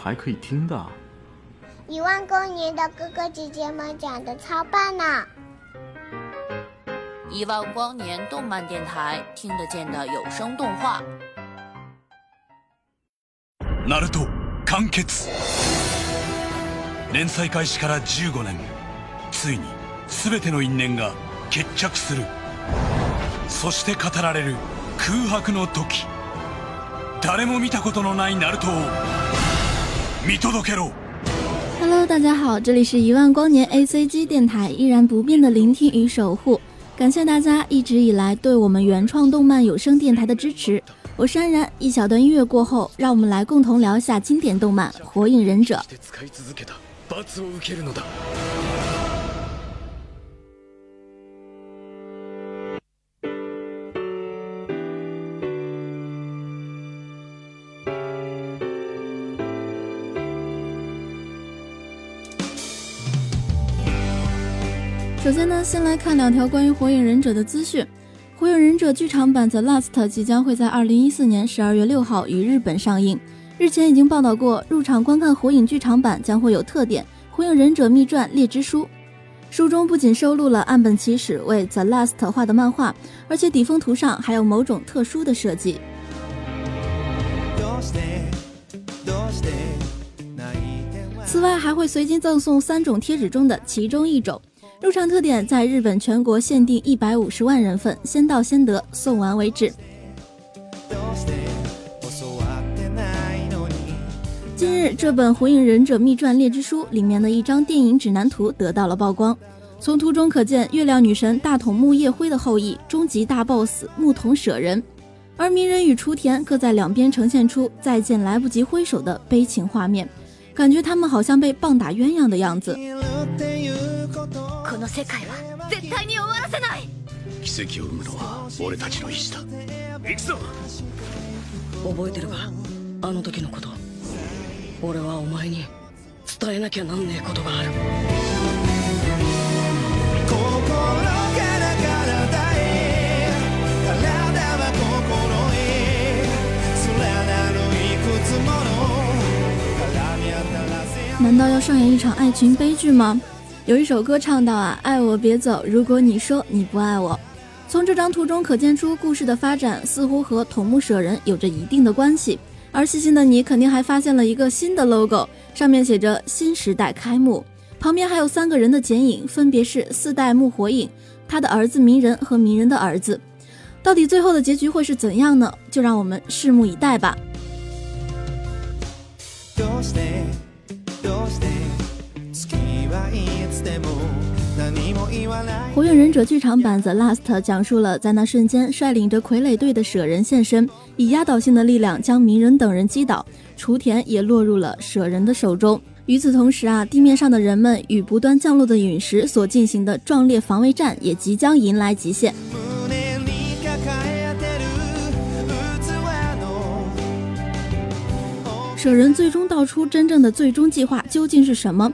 还可以听的？一万光年的哥哥姐姐们讲的超棒呢！一万光年动漫电台听得见的有声动画。ナルト完結連載開始から15年ついに全ての因縁が決着するそして語られる空白の時誰も見たことのないナルトを見届けろ Hello，大家好，这里是一万光年 ACG 电台，依然不变的聆听与守护。感谢大家一直以来对我们原创动漫有声电台的支持。我是安然，一小段音乐过后，让我们来共同聊一下经典动漫《火影忍者》。首先呢，先来看两条关于《火影忍者》的资讯。《火影忍者》剧场版《The Last》即将会在二零一四年十二月六号于日本上映。日前已经报道过，入场观看《火影》剧场版将会有特点《火影忍者秘传猎之书》。书中不仅收录了岸本齐史为《The Last》画的漫画，而且底封图上还有某种特殊的设计。此外，还会随机赠送三种贴纸中的其中一种。入场特点在日本全国限定一百五十万人份，先到先得，送完为止。近日，这本《火影忍者秘传猎之书》里面的一张电影指南图得到了曝光。从图中可见，月亮女神大筒木叶辉的后裔，终极大 BOSS 木桶舍人，而鸣人与雏田各在两边呈现出再见来不及挥手的悲情画面，感觉他们好像被棒打鸳鸯的样子。この世界は絶対に終わらせない。奇跡を生むのは俺たちの意志だ。行くぞ。覚えてるか？あの時のこと。俺はお前に伝えなきゃなんねえことがある。心から体へ体は心へ。連なるいくつもの。絡み合ったらせ难道要上演一场爱情悲剧吗？有一首歌唱到啊，爱我别走，如果你说你不爱我。从这张图中可见出，故事的发展似乎和桐木舍人有着一定的关系。而细心的你肯定还发现了一个新的 logo，上面写着“新时代开幕”，旁边还有三个人的剪影，分别是四代目火影、他的儿子鸣人和鸣人的儿子。到底最后的结局会是怎样呢？就让我们拭目以待吧。火影忍者剧场版《The Last》讲述了在那瞬间率领着傀儡队的舍人现身，以压倒性的力量将鸣人等人击倒，雏田也落入了舍人的手中。与此同时啊，地面上的人们与不断降落的陨石所进行的壮烈防卫战也即将迎来极限。舍人最终道出真正的最终计划究竟是什么？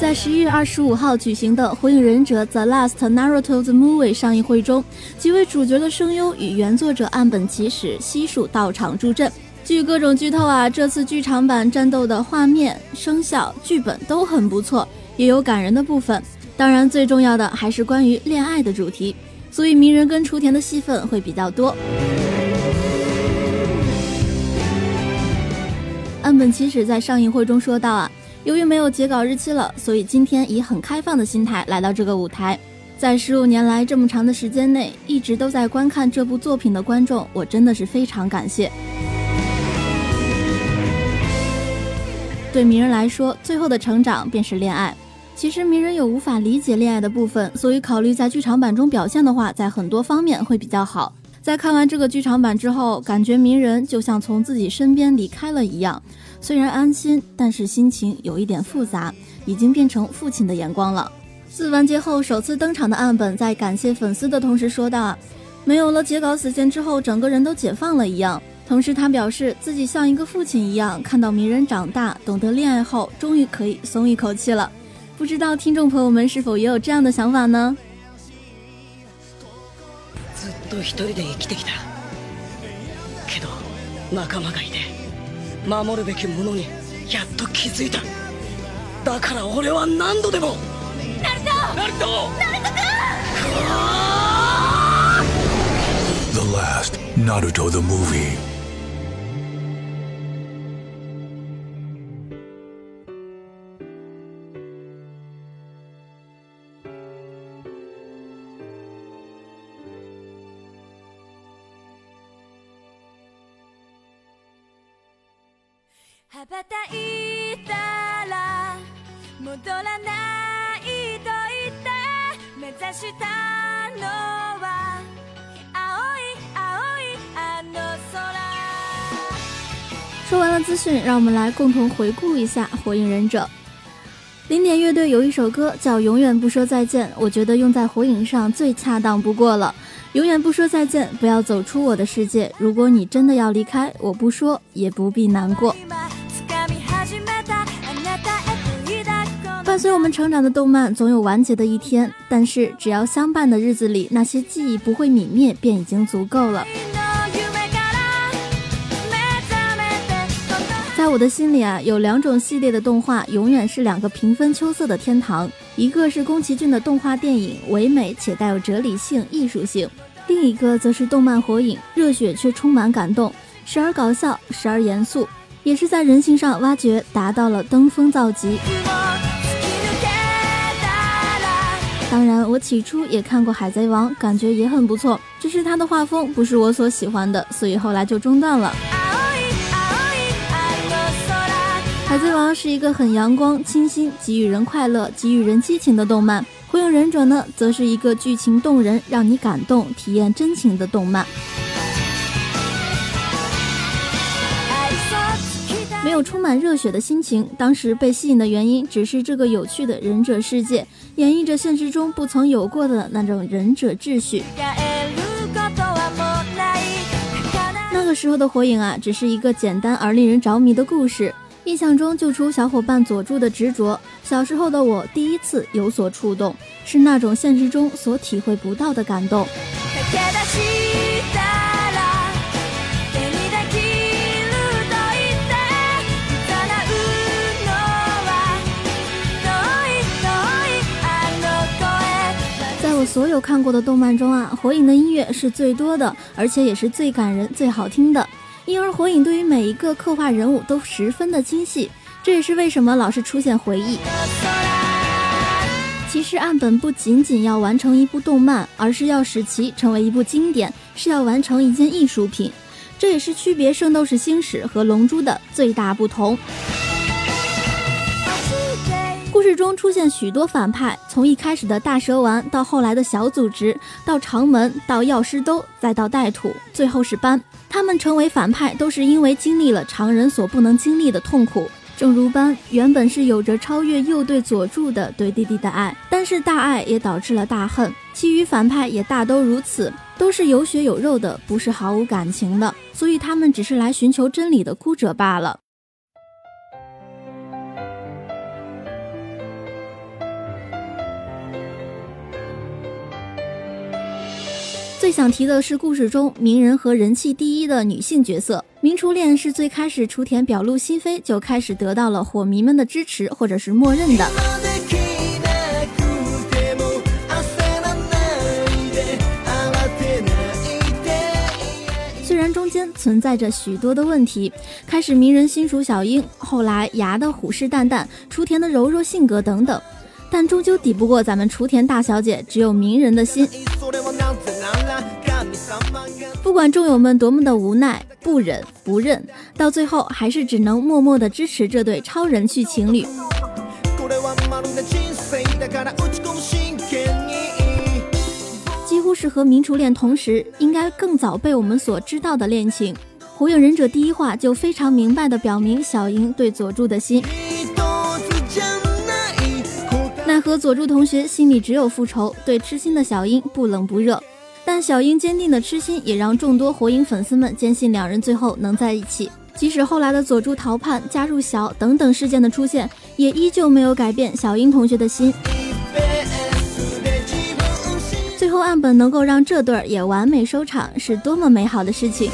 在十一月二十五号举行的《火影忍者 The Last Naruto the Movie》上映会中，几位主角的声优与原作者岸本齐史悉数到场助阵。据各种剧透啊，这次剧场版战斗的画面、声效、剧本都很不错，也有感人的部分。当然，最重要的还是关于恋爱的主题。所以鸣人跟雏田的戏份会比较多。岸本齐史在上映会中说道啊，由于没有截稿日期了，所以今天以很开放的心态来到这个舞台。在十五年来这么长的时间内，一直都在观看这部作品的观众，我真的是非常感谢。对鸣人来说，最后的成长便是恋爱。其实鸣人有无法理解恋爱的部分，所以考虑在剧场版中表现的话，在很多方面会比较好。在看完这个剧场版之后，感觉鸣人就像从自己身边离开了一样，虽然安心，但是心情有一点复杂，已经变成父亲的眼光了。四完结后首次登场的岸本，在感谢粉丝的同时说道：“没有了截稿死线之后，整个人都解放了一样。”同时，他表示自己像一个父亲一样，看到鸣人长大，懂得恋爱后，终于可以松一口气了。不知道听众朋友们是否也有这样的想法呢？ずっと一人で生きてきたけど仲間がいて 守るべきものにやっと気づいた。だから俺は何度でも。ナルト！ナルト！ナルト君 The last Naruto the movie. 羽ばたいたら戻らないと言って目指したのは青い青いあの空说完了资讯，让我们来共同回顾一下《火影忍者》。零点乐队有一首歌叫《永远不说再见》，我觉得用在火影上最恰当不过了。永远不说再见，不要走出我的世界。如果你真的要离开，我不说，也不必难过。 伴随我们成长的动漫总有完结的一天，但是只要相伴的日子里，那些记忆不会泯灭，便已经足够了。の夢から目覚めてこの在我的心里啊，有两种系列的动画永远是两个平分秋色的天堂，一个是宫崎骏的动画电影，唯美且带有哲理性、艺术性；另一个则是動漫《火影》，热血却充满感动，时而搞笑，时而严肃， 也是在人性上挖掘，达到了登峰造极。突き抜けたら当然，我起初也看过《海贼王》，感觉也很不错，只是它的画风不是我所喜欢的，所以后来就中断了。青い青いあの空海贼王是一个很阳光、清新，给予人快乐、给予人激情的动漫。火影忍者呢，则是一个剧情动人、让你感动、体验真情的動漫。 没有充满热血的心情，当時被吸引的原因只是这个有趣的忍者世界，演绎着现实中不曾有过的那种忍者秩序。帰ることはもうない儚那个时候的火影啊，只是一个简单而令人着迷的故事。印象中，就除小伙伴佐助的执着，小时候的我第一次有所触动，是那种现实中所体会不到的感动。 我所有看过的动漫中啊，火影的音乐是最多的，而且也是最感人、最好听的。因而火影对于每一个刻画人物都十分的精细，这也是为什么老是出现回忆。其实岸本不仅仅要完成一部动漫，而是要使其成为一部经典，是要完成一件艺术品。这也是区别《圣斗士星矢》和《龙珠》的最大不同。故事中出现许多反派，从一开始的大蛇丸，到后来的小组织，到长门，到药师兜，再到带土，最后是斑。他们成为反派，都是因为经历了常人所不能经历的痛苦。正如斑原本是有着超越右对佐助的对弟弟的爱，但是大爱也导致了大恨。其余反派也大都如此，都是有血有肉的，不是毫无感情的，所以他们只是来寻求真理的孤者罢了。最想提的是故事中鸣人和人气第一的女性角色。明初恋是最开始雏田表露心扉就开始得到了火迷们的支持或者是默认的。虽然中间存在着许多的问题开始鸣人心属小樱后来牙的虎视眈眈雏田的柔弱性格等等但终究抵不过咱们雏田大小姐只有鸣人的心。不管众友们多么的无奈、不忍、不认，到最后还是只能默默的支持这对超人气情侣。これはまるで人生だから打ち込む真剣に几乎是和民初恋同时，应该更早被我们所知道的恋情。火影忍者第一话就非常明白的表明小樱对佐助的心，一つじゃない答え奈何佐助同学心里只有复仇，对痴心的小樱不冷不热。 但小樱坚定的痴心也让众多火影粉丝们坚信两人最後能在一起。即使后来的佐助逃叛、加入小等等事件的出现，也依旧没有改变小樱同学的心。ベースで自分信最后岸本能够让这对儿也完美收场，是多么美好的事情！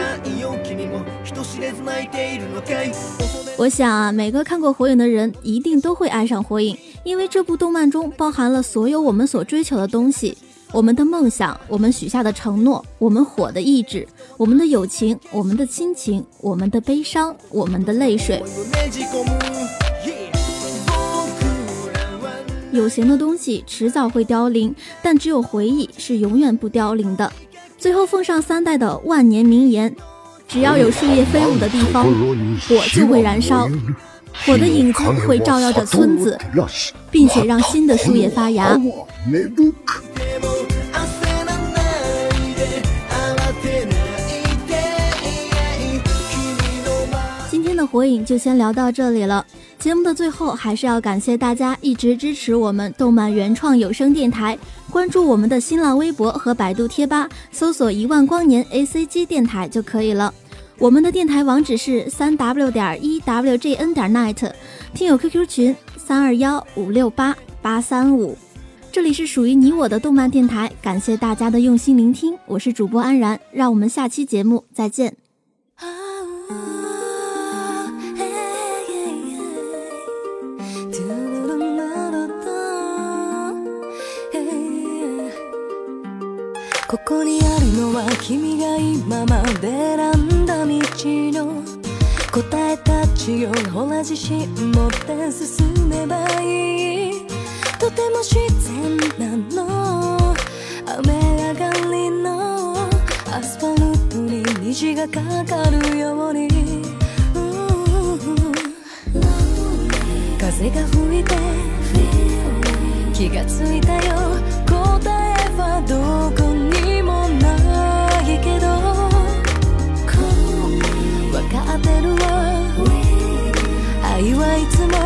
空よ海よ君も同じように悩んでるのかい風よ太陽君も人知れず泣いているのかい我想啊，每个看过火影的人一定都会爱上火影，因为这部动漫中包含了所有我们所追求的东西：我们的梦想，我们许下的承诺，我们火的意志，我们的友情，我们的亲情，我们的悲伤，我们的泪水。思いをねじ込む Yeah 僕らは有形的东西迟早会凋零，但只有回忆是永远不凋零的。 最后奉上三代的万年名言：只要有树葉飛舞的地方，火就會燃燒。火的影子會照耀着村子，並且讓新的樹葉發芽。でも焦らないで慌てないで君の前今天的火影就先聊到这里了。节目的最后，还是要感谢大家一直支持我们动漫原创有声电台， 关注我们的新浪微博和百度贴吧，搜索“一万光年 A C G 电台”就可以了。我们的电台网址是三 w 点一 w j n 点 net，听友 QQ 群三二幺五六八八三五。这里是属于你我的动漫电台，感谢大家的用心聆听，我是主播安然，让我们下期节目再见。が今まで選んだ道の答えたちを同じ心持って進めばいい。とても自然なの。雨上がりのアスファルトに虹がかかるように。風が吹いて気がついたよ。答えはどこ？一次梦